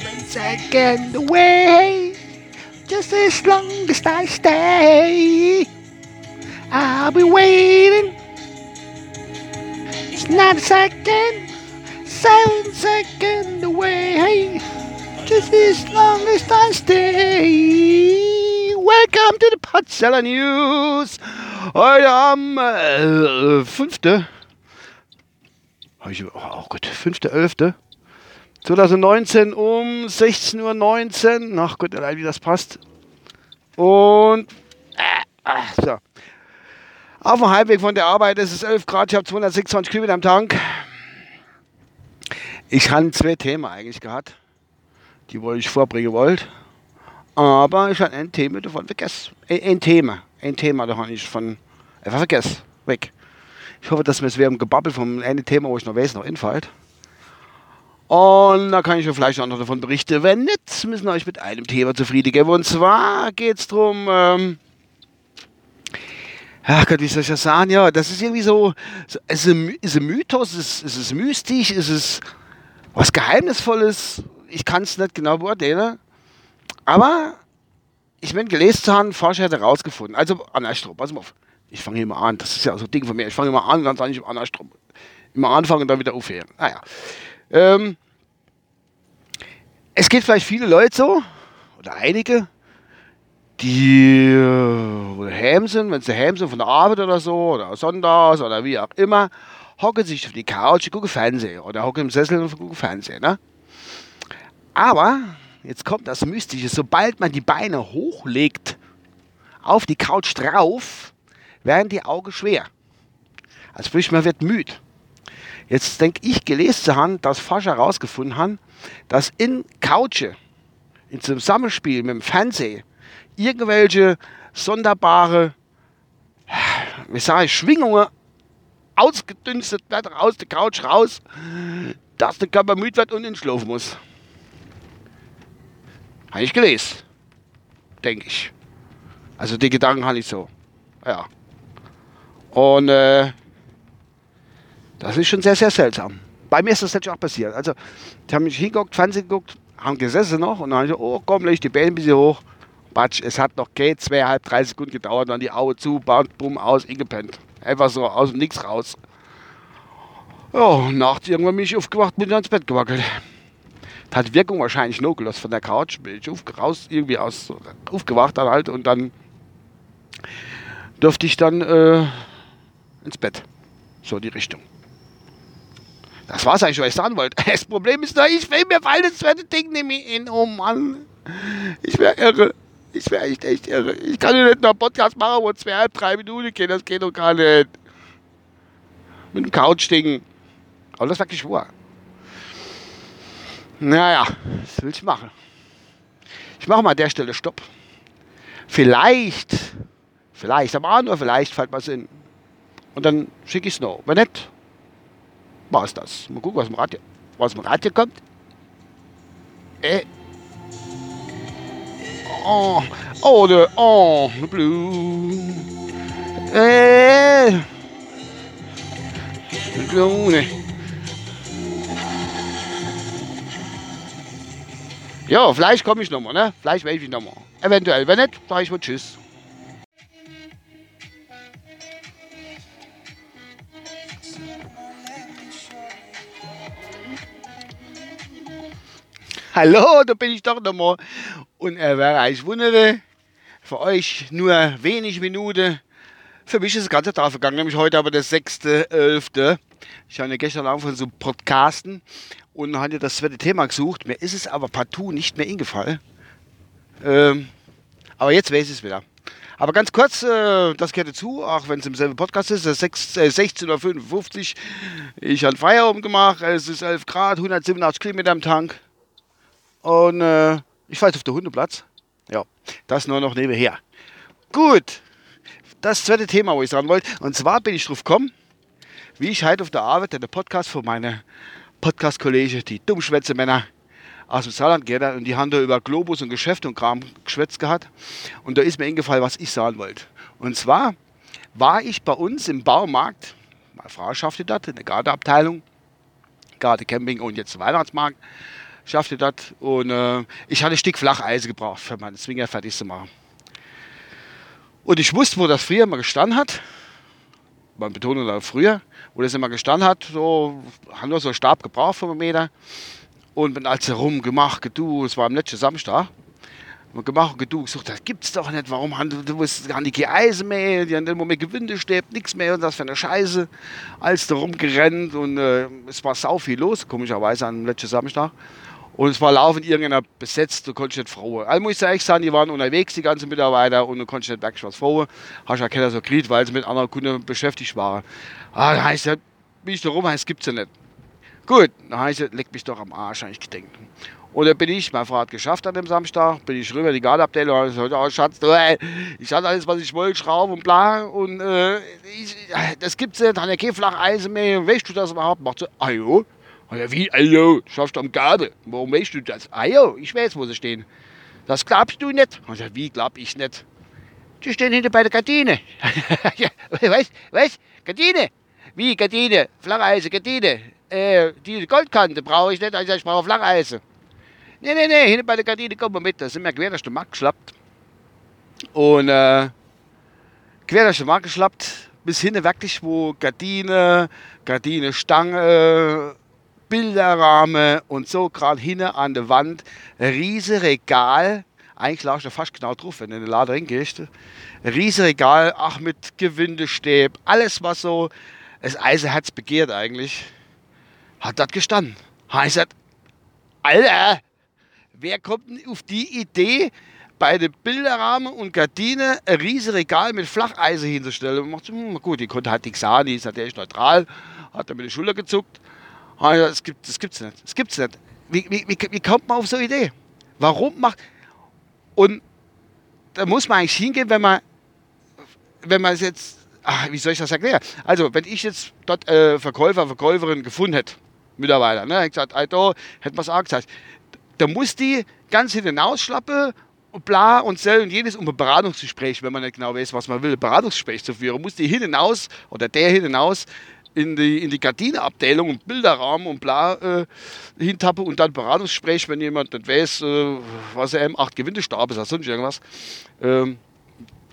seven seconds away. Just as long as I stay, I'll be waiting. It's not a second, seven seconds away. Just as long as I stay. Welcome to the Potzeller News. Uh, Heute am äh, 5. Oh Gott, 5.11. 2019 um 16.19 Uhr. Ach Gott, allein wie das passt. Und äh, so. Auf dem Heimweg von der Arbeit ist es 11 Grad, ich habe 226 Kilometer am Tank. Ich habe zwei Themen eigentlich gehabt, die wollte ich vorbringen wollte. Aber ich habe ein Thema davon vergessen. Ein, Thema, ein Thema davon ich von einfach vergessen. Weg. Ich hoffe, dass mir es während Gebabbel vom einen Thema, wo ich noch weiß, noch infällt. Und da kann ich euch vielleicht auch noch davon berichten. Wenn nicht, müssen wir euch mit einem Thema zufrieden geben. Und zwar geht es darum, ähm, ach Gott, wie soll ich das sagen? Ja, das ist irgendwie so, so ist, ein, ist ein Mythos, ist, ist es mystisch, ist es was Geheimnisvolles? Ich kann es nicht genau beurteilen. Aber ich bin gelesen zu haben, Forscher hat herausgefunden. Also, andersrum, pass mal auf. Ich fange mal an. Das ist ja so ein Ding von mir. Ich fange immer an, ganz eigentlich andersrum. Immer anfangen und dann wieder aufhören. Naja. Ähm, es geht vielleicht viele Leute so, oder einige, die äh, heim sind, wenn sie heim sind von der Arbeit oder so, oder sonntags oder wie auch immer, hocken sich auf die Couch gucken Fernsehen. Oder hocken im Sessel und gucken Fernsehen. Ne? Aber, jetzt kommt das Mystische, sobald man die Beine hochlegt auf die Couch drauf, werden die Augen schwer. Also sprich, man wird müde. Jetzt denke ich gelesen zu haben, dass Forscher herausgefunden haben, dass in Couche, in Zusammenspiel mit dem Fernsehen, irgendwelche sonderbare, wie sage ich, Schwingungen ausgedünstet werden aus der Couch raus, dass der Körper müde wird und entschlafen muss. Habe ich gelesen. Denke ich. Also die Gedanken habe ich so. Ja. Und äh, das ist schon sehr, sehr seltsam. Bei mir ist das natürlich auch passiert. Also, ich habe mich hingeguckt, Fernsehen geguckt, haben gesessen noch und dann habe ich gesagt, oh komm, leg die Beine ein bisschen hoch. Batsch, es hat noch geht, zweieinhalb, drei Sekunden gedauert, dann die Augen zu, bumm, aus, ingepennt. Einfach so aus dem Nix raus. Ja, nachts irgendwann bin ich aufgewacht, bin dann ins Bett gewackelt. Das hat Wirkung wahrscheinlich noch gelassen von der Couch. Bin ich auf, raus, irgendwie aus, aufgewacht dann halt und dann durfte ich dann äh, ins Bett. So die Richtung. Das war's eigentlich, was ich sagen wollte. Das Problem ist nur, ich will mir fallen das zweite Ding nämlich in. Oh Mann. Ich wäre irre. Ich wäre echt, echt irre. Ich kann nicht noch einen Podcast machen, wo zweieinhalb, drei Minuten gehen. Das geht doch gar nicht. Mit dem Couch-Ding. Aber das ist wirklich wahr. Naja, was will ich machen? Ich mache mal an der Stelle Stopp. Vielleicht, vielleicht, aber auch nur vielleicht fällt mir Sinn. Und dann schicke ich es noch. Wenn nicht, war es das. Mal gucken, was im Radio, was im Radio kommt. Äh. Oh, oh, the, oh, blue. Äh. Blue, ne. Ja, vielleicht komme ich nochmal, ne? Vielleicht werde ich nochmal. Eventuell. Wenn nicht, sage ich mal Tschüss. Hallo, da bin ich doch nochmal. Und er wäre eigentlich wundere. Für euch nur wenig Minuten. Für mich ist das ganze Tag vergangen, nämlich heute aber der 6.11. Ich habe gestern Abend von so Podcasten und hatte das zweite Thema gesucht. Mir ist es aber partout nicht mehr eingefallen. Ähm, aber jetzt weiß ich es wieder. Aber ganz kurz, äh, das gehört dazu, auch wenn es im selben Podcast ist, äh, 16.55 Uhr. Ich habe Feierabend gemacht, es ist 11 Grad, 187 Kilometer am Tank. Und äh, ich fahre jetzt auf den Hundeplatz. Ja, das nur noch nebenher. Gut, das zweite Thema, wo ich sagen wollte. Und zwar bin ich drauf gekommen, wie ich heute auf der Arbeit den Podcast von meinen Podcast-Kollegen, die Dummschwätze-Männer aus dem Saarland gehen. Und die haben da über Globus und Geschäfte und Kram geschwätzt gehabt. Und da ist mir eingefallen, was ich sagen wollte. Und zwar war ich bei uns im Baumarkt, meine Frau schaffte das, in der Gartenabteilung, Gartencamping und jetzt Weihnachtsmarkt schafft ihr das? Und äh, ich hatte ein Stück Flacheise gebraucht, für meine Zwinger fertig zu machen. Und ich wusste, wo das früher mal gestanden hat. Man betont das früher, wo das immer gestanden hat. So, haben wir so einen Stab gebraucht, 5 Meter. Und bin als herum gemacht, gedu, es war am letzten Samstag. Und gemacht, gedu, gesagt, das gibt's doch nicht. Warum haben du, du gar nicht Eisen mehr, die haben immer mehr Gewindestäbe, nichts mehr und das für eine Scheiße. Als da rumgerannt und äh, es war sau viel los, komischerweise am letzten Samstag. Und es war laufend irgendeiner besetzt, du konntest nicht frohen. Also muss ich ehrlich sagen, die waren unterwegs, die ganzen Mitarbeiter, und du konntest nicht wirklich was frohen. Hast ja keiner so gekriegt, weil sie mit anderen Kunden beschäftigt waren. Ah, dann heißt ja, bin ich da rum, heißt, gibt's ja nicht. Gut, dann heißt es, leck mich doch am Arsch, habe ich gedacht. Und dann bin ich, mein Frau hat geschafft an dem Samstag, bin ich rüber in die Gartenabteilung und gesagt, oh Schatz, ich hatte alles, was ich wollte, Schrauben und bla. Und äh, ich, das gibt's nicht, habe ja kein Flacheisen mehr. Weißt du das überhaupt? Macht so, ah jo. Ja, wie, also, schaffst du am Gabe. Warum weißt du das? Ah jo, ich weiß, wo sie stehen. Das glaubst du nicht. Ja, wie glaub ich nicht? Die stehen hinter bei der Gardine. ja, was? Was? Gardine? Wie Gardine? Flacheise, Gardine. Äh, diese Goldkante brauche ich nicht, also ich brauche Flacheise. Nee, nee, nee, hinten bei der Gardine kommen wir mit. Da sind wir quer durch den Markt geschlappt. Und äh, quer durch den Markt geschlappt, bis hinten wirklich, wo Gardine, Gardine, Stange, Bilderrahmen und so, gerade hinten an der Wand, riesiges Regal. Eigentlich lag ich da fast genau drauf, wenn du in den Laden reingehst. Ein riesiges Regal, ach mit Gewindestäb, alles was so das Eisenherz begehrt eigentlich, hat dort gestanden. Ich gesagt, Alter, wer kommt denn auf die Idee, bei den Bilderrahmen und Gardine ein riesiges Regal mit Flacheisen hinzustellen? Und macht, hm, gut, die konnte halt nichts sagen, die ist natürlich neutral, hat er mit der Schulter gezuckt. Ah, das, gibt, das gibt's nicht. Das gibt's nicht. Wie, wie, wie, wie kommt man auf so eine Idee? Warum macht. Und da muss man eigentlich hingehen, wenn man, wenn man es jetzt. Ach, wie soll ich das erklären? Also, wenn ich jetzt dort äh, Verkäufer, Verkäuferin gefunden hätte, Mitarbeiter, ne, ich gesagt, Alter, hätte man es auch gesagt, da muss die ganz hinten ausschlappen und bla und sell und jedes um ein Beratungsgespräch, wenn man nicht genau weiß, was man will, ein Beratungsgespräch zu führen, muss die hinten aus oder der hinten aus in die, in die Gardineabteilung und Bilderrahmen und bla äh, hintappe und dann Beratungsgespräch, wenn jemand nicht weiß, äh, was er M8 Gewindestab ist oder sonst irgendwas, ähm,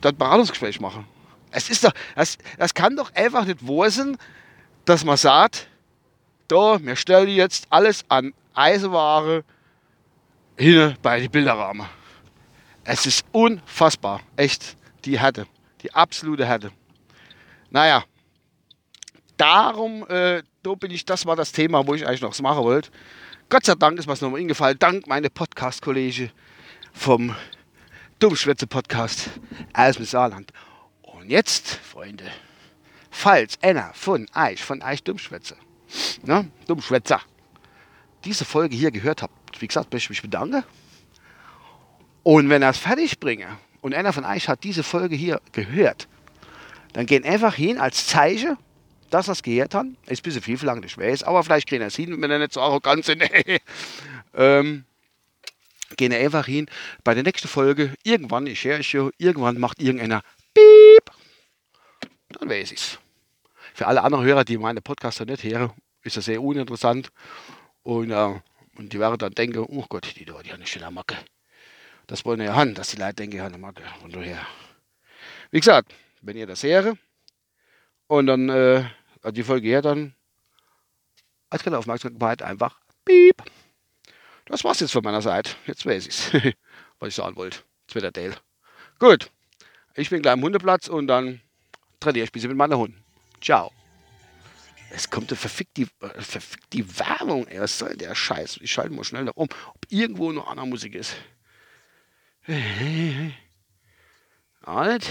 dann Beratungsgespräch machen. Es ist doch, das, das kann doch einfach nicht wahr sein, dass man sagt, da, wir stellen jetzt alles an Eisenware hin bei den Bilderrahmen. Es ist unfassbar, echt, die Härte, die absolute Härte. Naja, darum, äh, da bin ich, das war das Thema, wo ich eigentlich noch was machen wollte. Gott sei Dank ist mir es nochmal eingefallen, dank meine Podcast-Kollege vom Dummschwätze-Podcast aus dem Saarland. Und jetzt, Freunde, falls einer von euch, von euch Dummschwätze, ne, Dummschwätzer, diese Folge hier gehört habt, wie gesagt, möchte ich mich bedanken. Und wenn er es fertig bringe und einer von euch hat diese Folge hier gehört, dann gehen einfach hin als Zeichen, dass er es gehört hat. Ist ein bisschen viel verlangt, ich weiß, aber vielleicht kriegen er es hin, wenn er nicht so arrogant sind. ähm, gehen einfach hin bei der nächsten Folge. Irgendwann, ich höre es irgendwann macht irgendeiner Piep. Dann weiß ich es. Für alle anderen Hörer, die meine Podcasts nicht hören, ist das sehr uninteressant. Und, äh, und die werden dann denken, oh Gott, die, die haben eine schöne Macke. Das wollen wir ja haben, dass die Leute denken, ich habe eine Macke. Und daher. Wie gesagt, wenn ihr das höre und dann äh, die Folge her, dann als keine Aufmerksamkeit einfach piep. Das war's jetzt von meiner Seite. Jetzt weiß ich's, was ich sagen wollte. Zweiter Teil. Gut. Ich bin gleich am Hundeplatz und dann trainiere ich ein bisschen mit meiner Hund. Ciao. Es kommt eine verfickte, äh, verfickte Werbung. Ey. Was soll der Scheiß? Ich schalte mal schnell nach um, ob irgendwo noch andere Musik ist. Alt.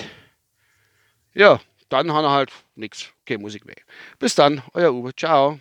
Ja, dann hat er halt nichts, keine Musik mehr. Bis dann, euer Uwe, ciao.